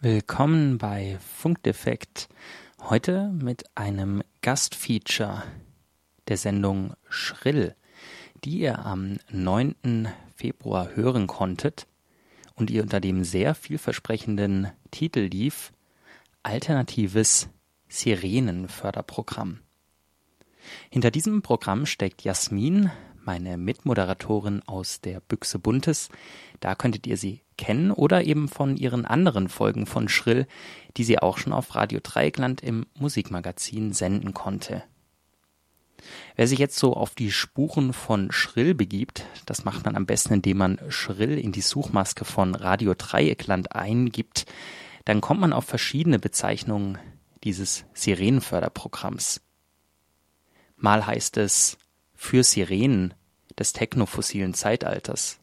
Willkommen bei Funkdefekt. Heute mit einem Gastfeature der Sendung Schrill, die ihr am 9. Februar hören konntet und die unter dem sehr vielversprechenden Titel lief alternatives Sirenenförderprogramm. Hinter diesem Programm steckt Jasmin, meine Mitmoderatorin aus der Büchse Buntes. Da könntet ihr sie kennen oder eben von ihren anderen Folgen von Schrill, die sie auch schon auf Radio Dreieckland im Musikmagazin senden konnte. Wer sich jetzt so auf die Spuren von Schrill begibt, das macht man am besten, indem man Schrill in die Suchmaske von Radio Dreieckland eingibt dann kommt man auf verschiedene Bezeichnungen dieses Sirenenförderprogramms. Mal heißt es für Sirenen des technofossilen Zeitalters.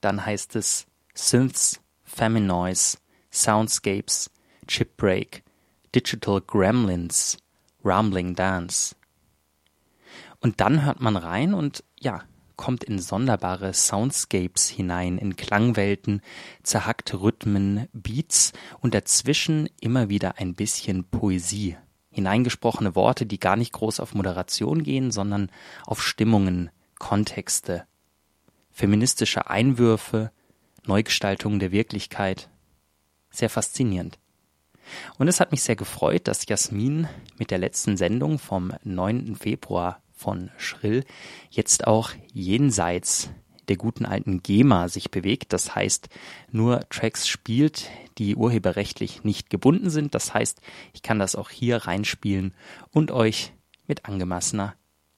Dann heißt es Synths, Feminoise, Soundscapes, Chipbreak, Digital Gremlins, Rumbling Dance. Und dann hört man rein und ja, kommt in sonderbare Soundscapes hinein, in Klangwelten, zerhackte Rhythmen, Beats und dazwischen immer wieder ein bisschen Poesie. Hineingesprochene Worte, die gar nicht groß auf Moderation gehen, sondern auf Stimmungen, Kontexte, feministische Einwürfe, Neugestaltung der Wirklichkeit. Sehr faszinierend. Und es hat mich sehr gefreut, dass Jasmin mit der letzten Sendung vom 9. Februar von Schrill jetzt auch jenseits der guten alten GEMA sich bewegt. Das heißt, nur Tracks spielt, die urheberrechtlich nicht gebunden sind. Das heißt, ich kann das auch hier reinspielen und euch mit angemessener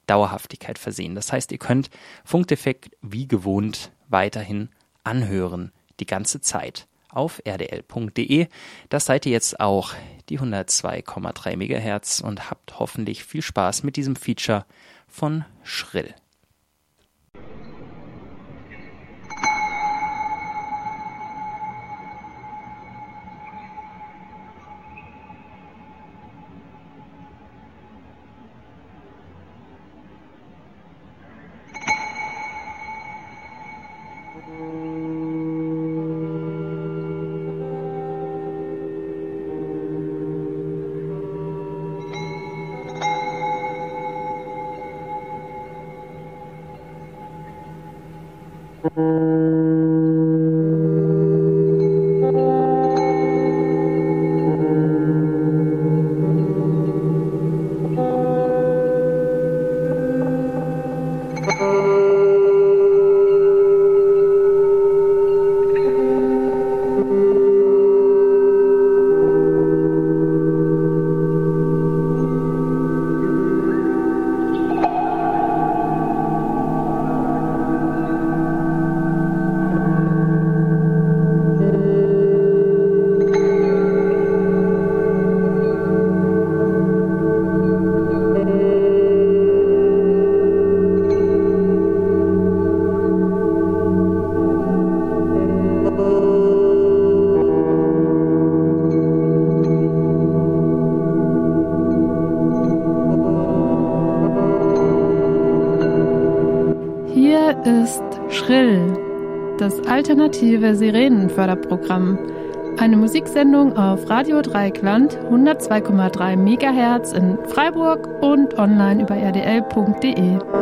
Dauerhaftigkeit versehen. Das heißt, ihr könnt Funkdefekt wie gewohnt weiterhin anhören, die ganze Zeit auf rdl.de. Das seid ihr jetzt auch die 102,3 MHz und habt hoffentlich viel Spaß mit diesem Feature von Schrill. 嗯。Alternative Sirenenförderprogramm. Eine Musiksendung auf Radio Dreieckland 102,3 MHz in Freiburg und online über rdl.de.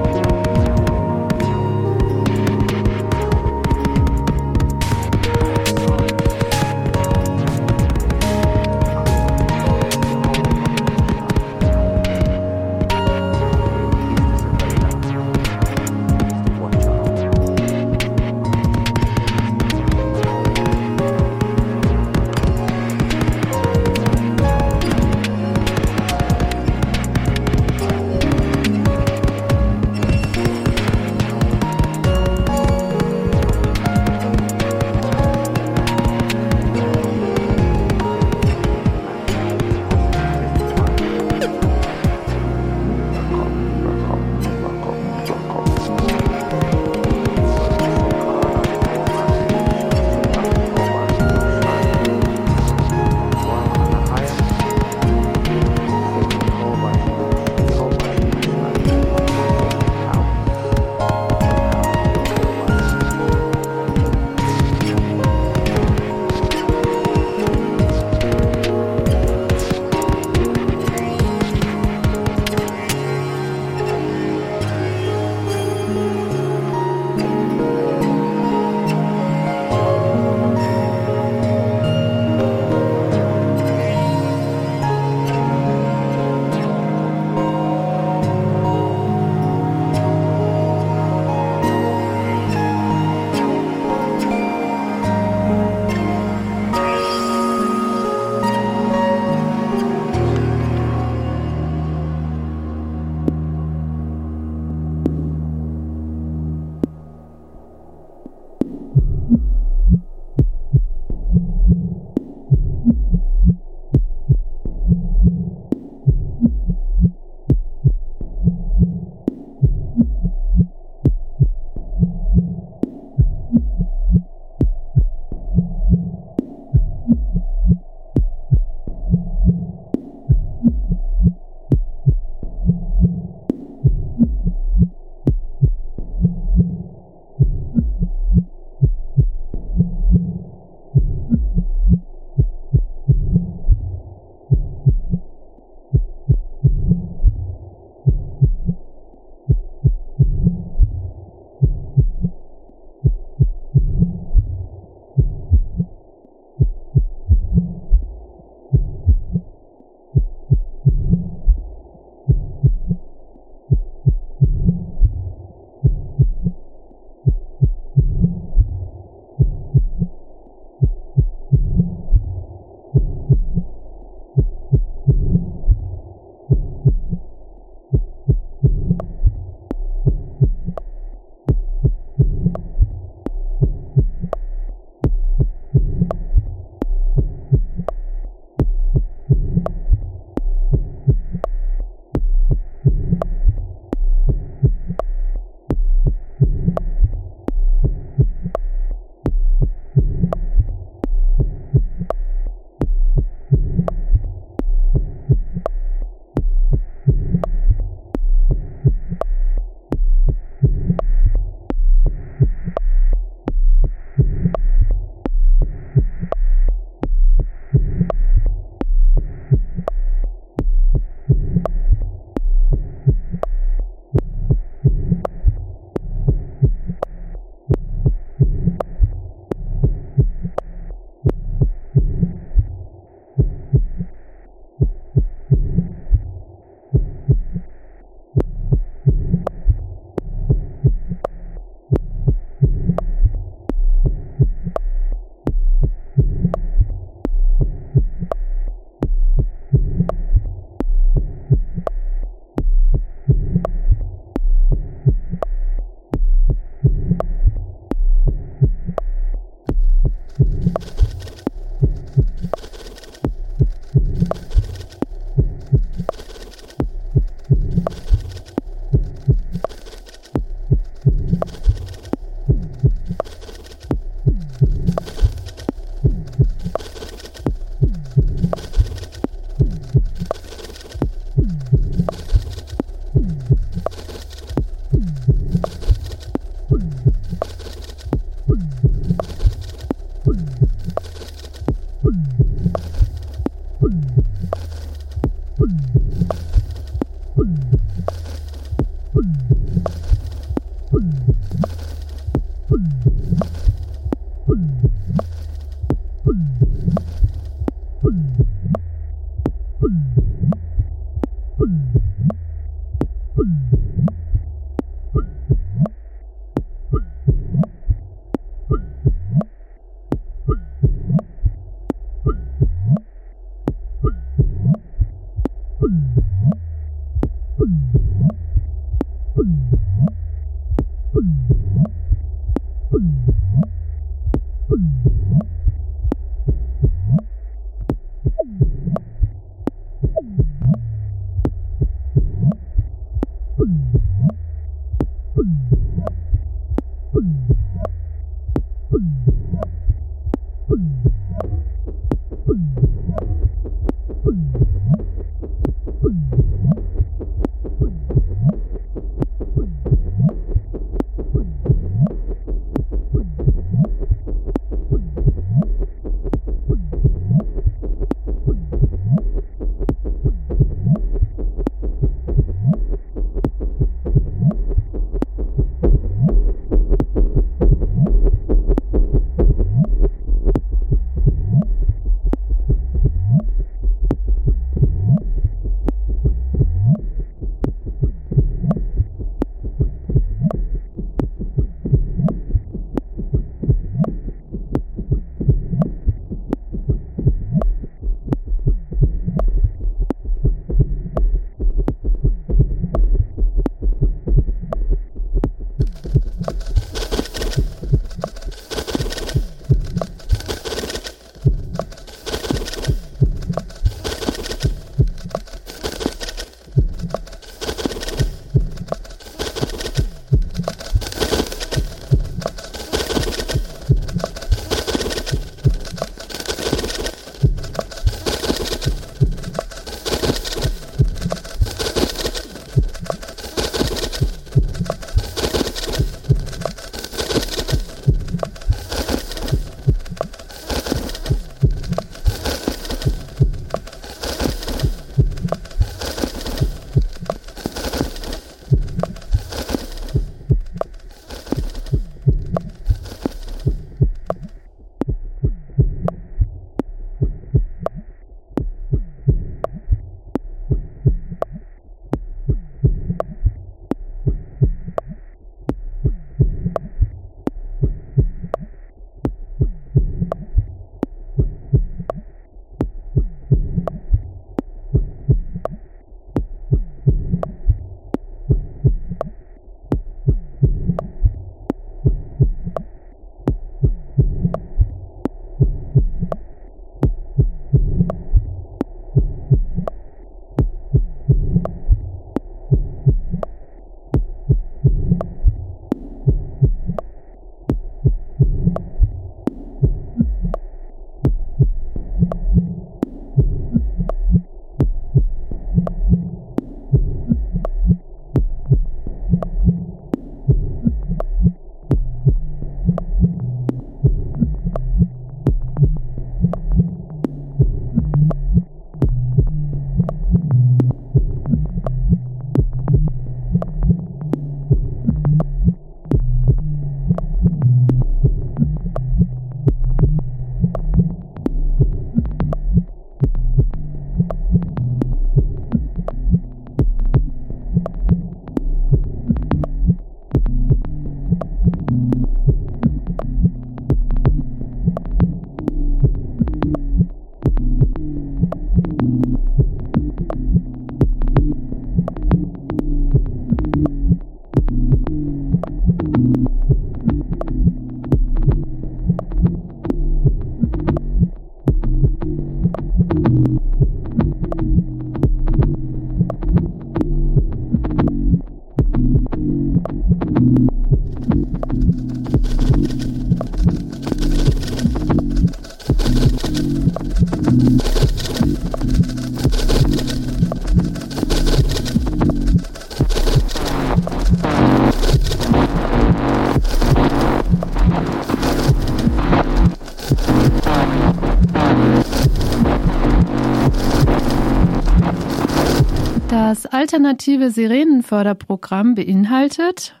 Das alternative Sirenenförderprogramm beinhaltet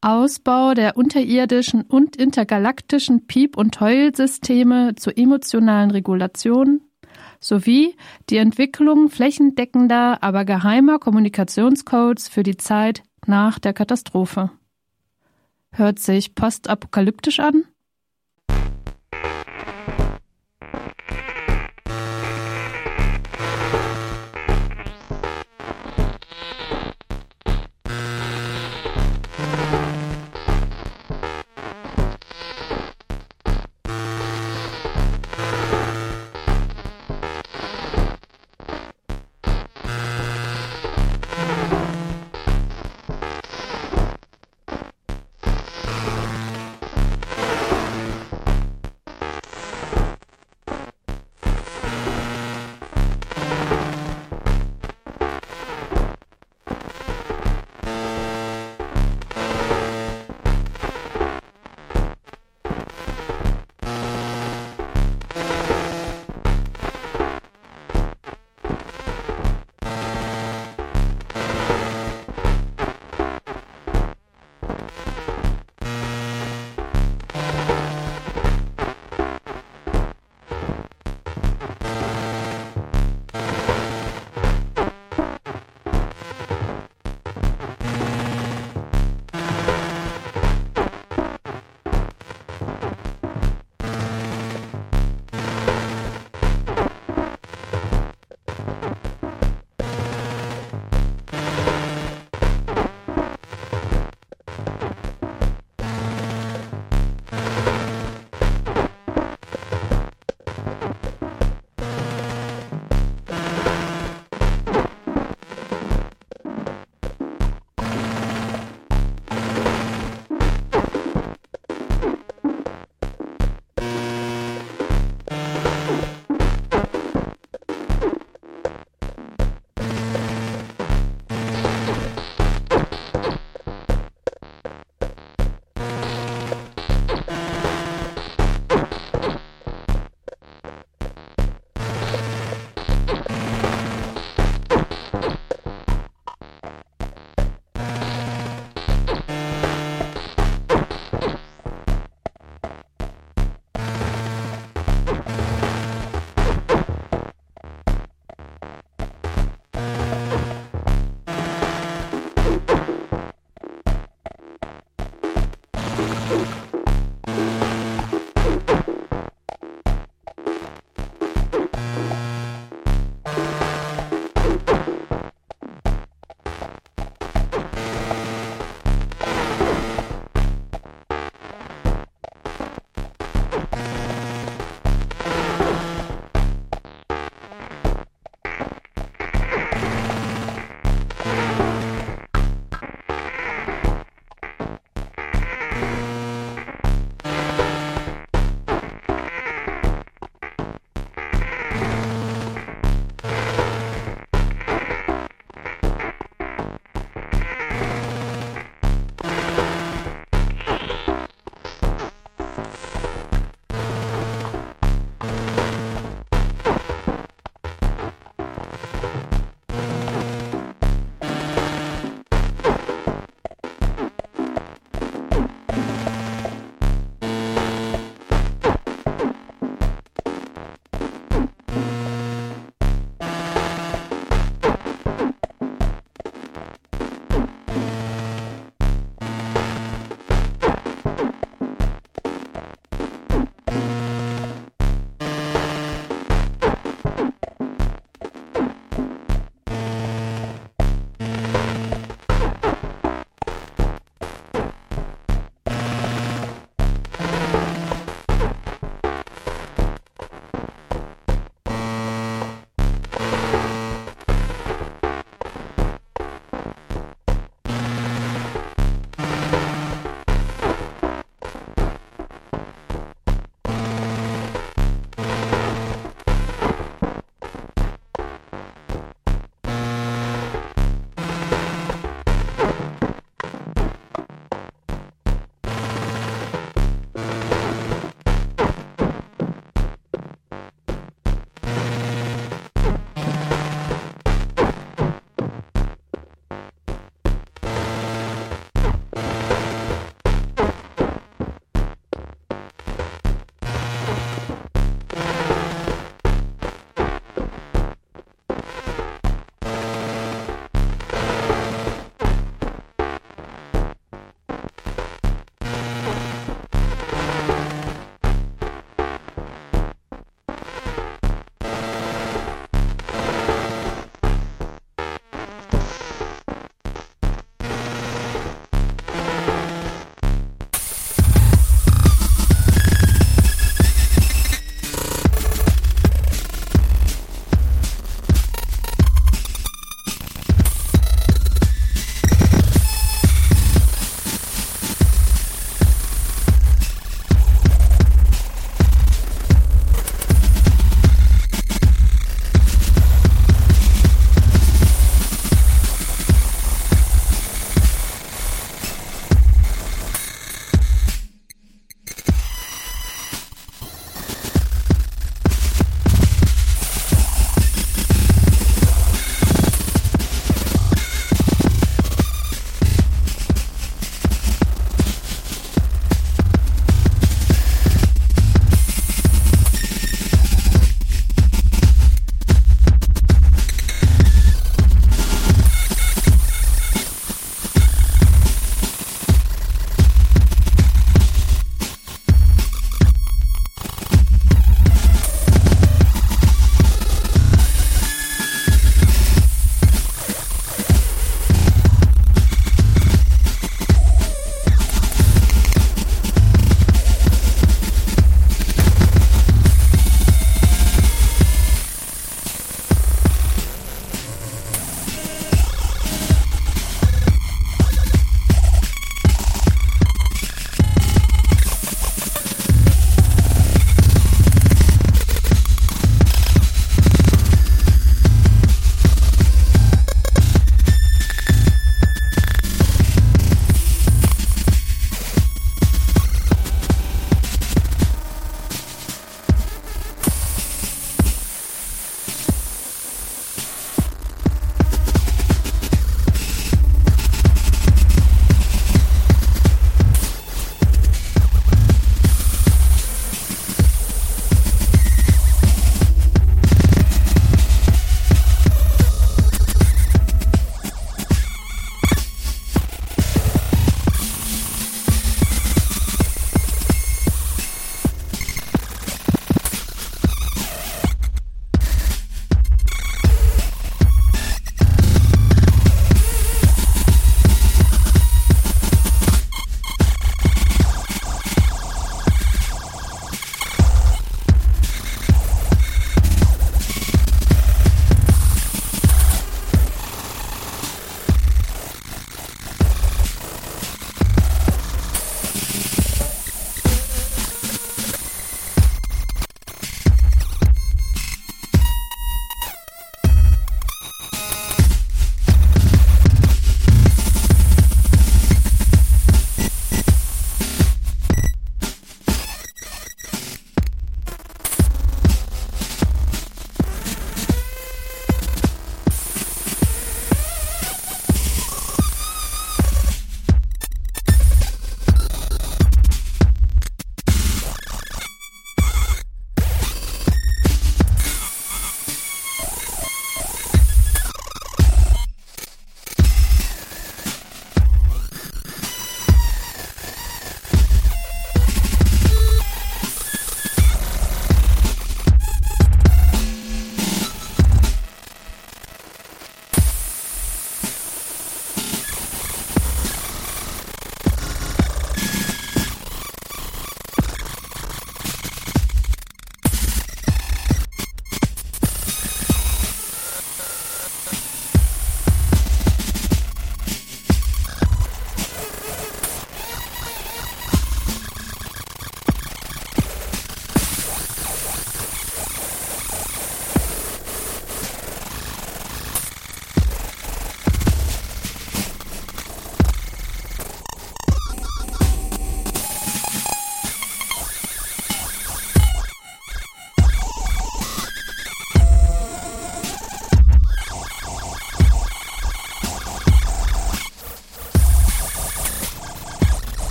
Ausbau der unterirdischen und intergalaktischen Piep- und Heulsysteme zur emotionalen Regulation sowie die Entwicklung flächendeckender, aber geheimer Kommunikationscodes für die Zeit nach der Katastrophe. Hört sich postapokalyptisch an?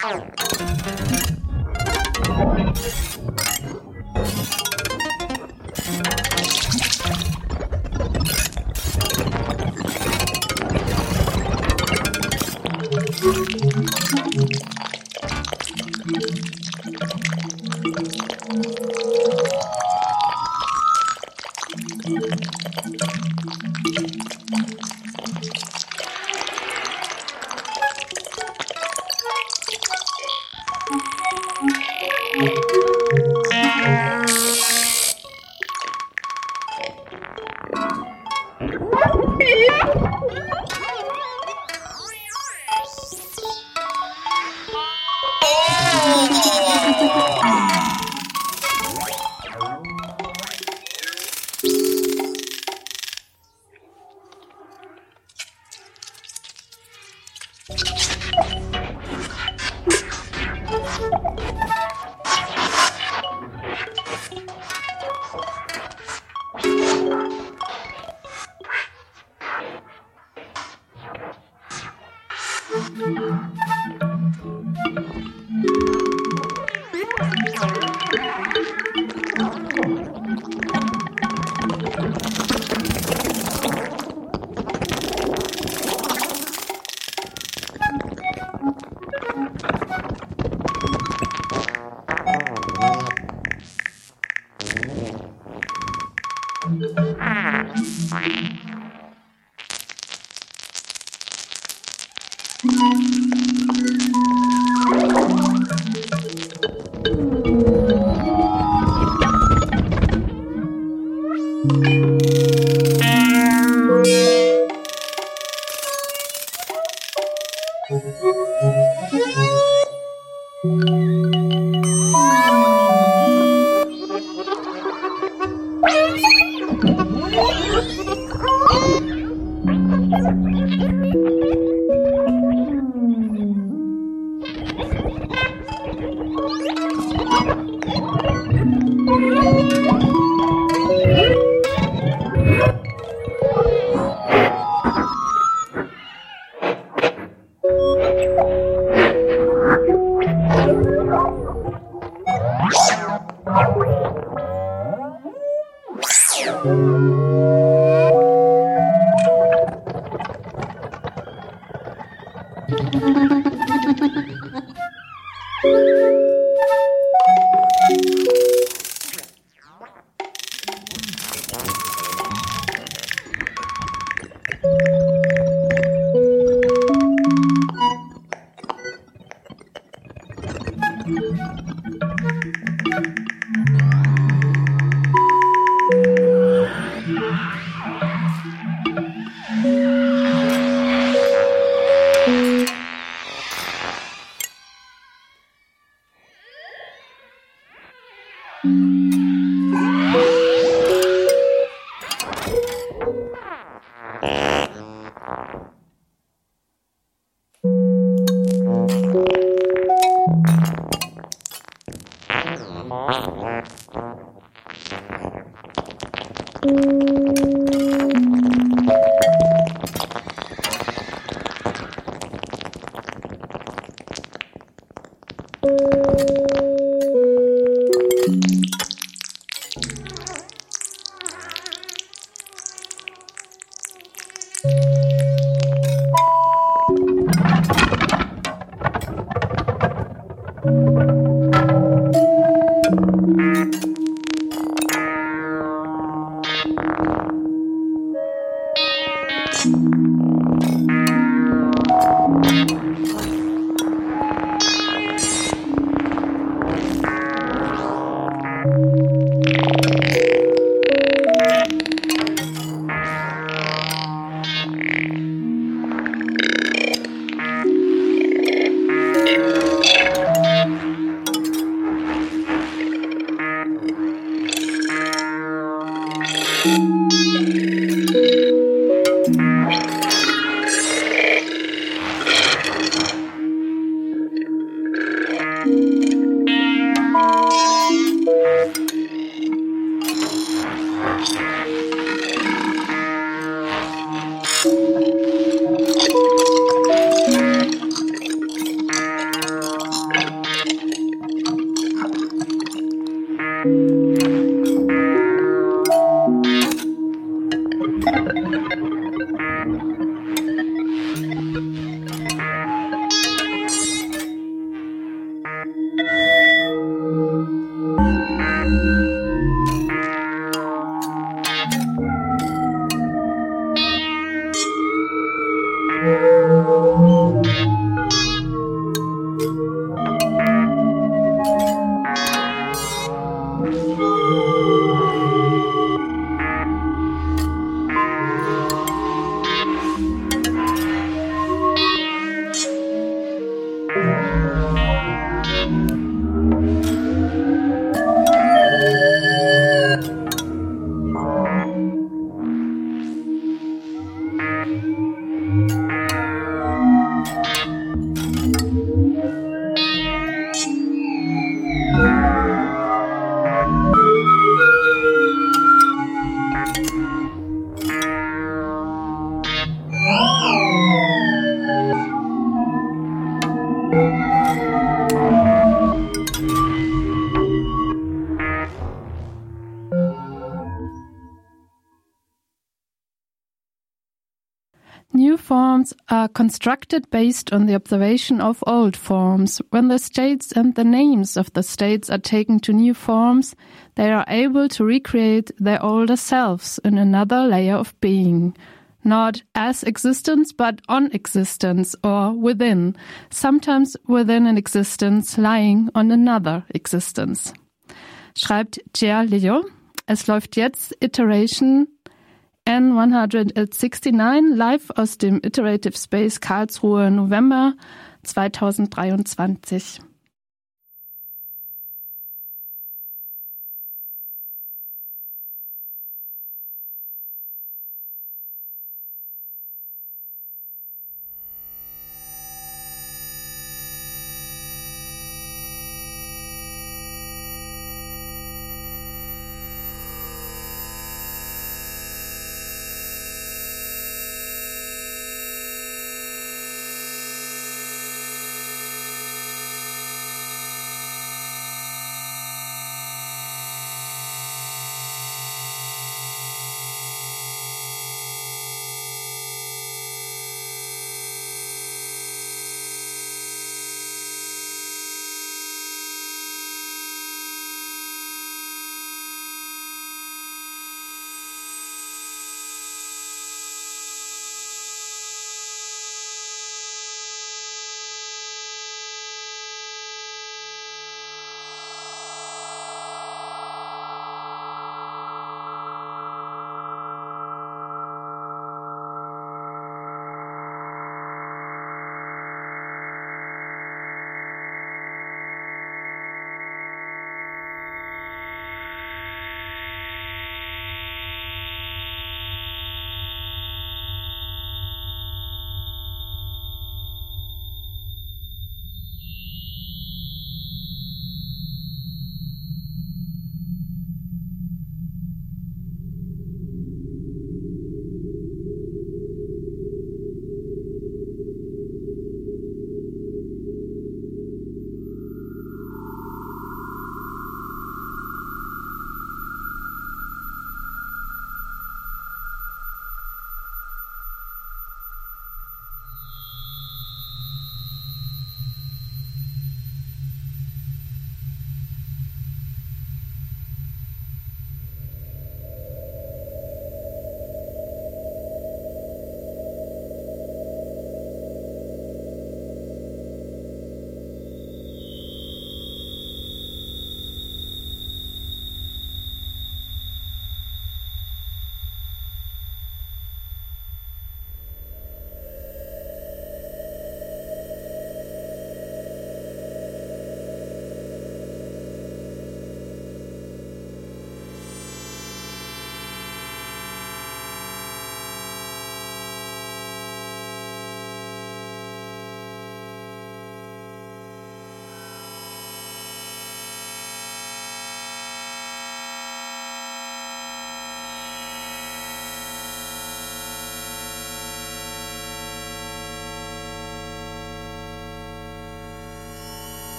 Thank you. Thank you. you are constructed based on the observation of old forms. When the states and the names of the states are taken to new forms, they are able to recreate their older selves in another layer of being. Not as existence, but on existence or within, sometimes within an existence lying on another existence. Schreibt Jia Leo. Es läuft jetzt Iteration N169 live aus dem Iterative Space Karlsruhe November 2023.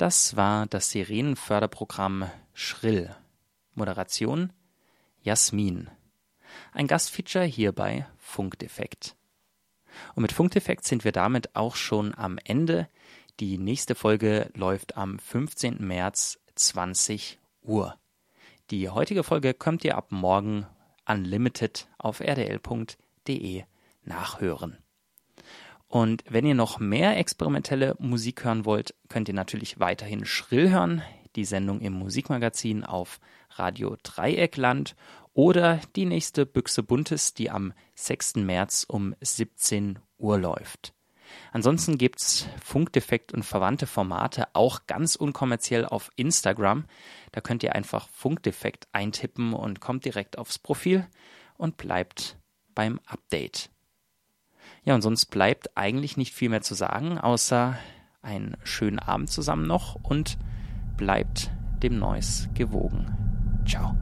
Das war das Sirenenförderprogramm Schrill. Moderation Jasmin. Ein Gastfeature hier bei Funkdefekt. Und mit Funkdefekt sind wir damit auch schon am Ende. Die nächste Folge läuft am 15. März 20 Uhr. Die heutige Folge könnt ihr ab morgen unlimited auf rdl.de nachhören. Und wenn ihr noch mehr experimentelle Musik hören wollt, könnt ihr natürlich weiterhin Schrill hören, die Sendung im Musikmagazin auf Radio Dreieckland oder die nächste Büchse Buntes, die am 6. März um 17 Uhr läuft. Ansonsten gibt's Funkdefekt und verwandte Formate auch ganz unkommerziell auf Instagram. Da könnt ihr einfach Funkdefekt eintippen und kommt direkt aufs Profil und bleibt beim Update. Ja, und sonst bleibt eigentlich nicht viel mehr zu sagen, außer einen schönen Abend zusammen noch und bleibt dem Neues gewogen. Ciao.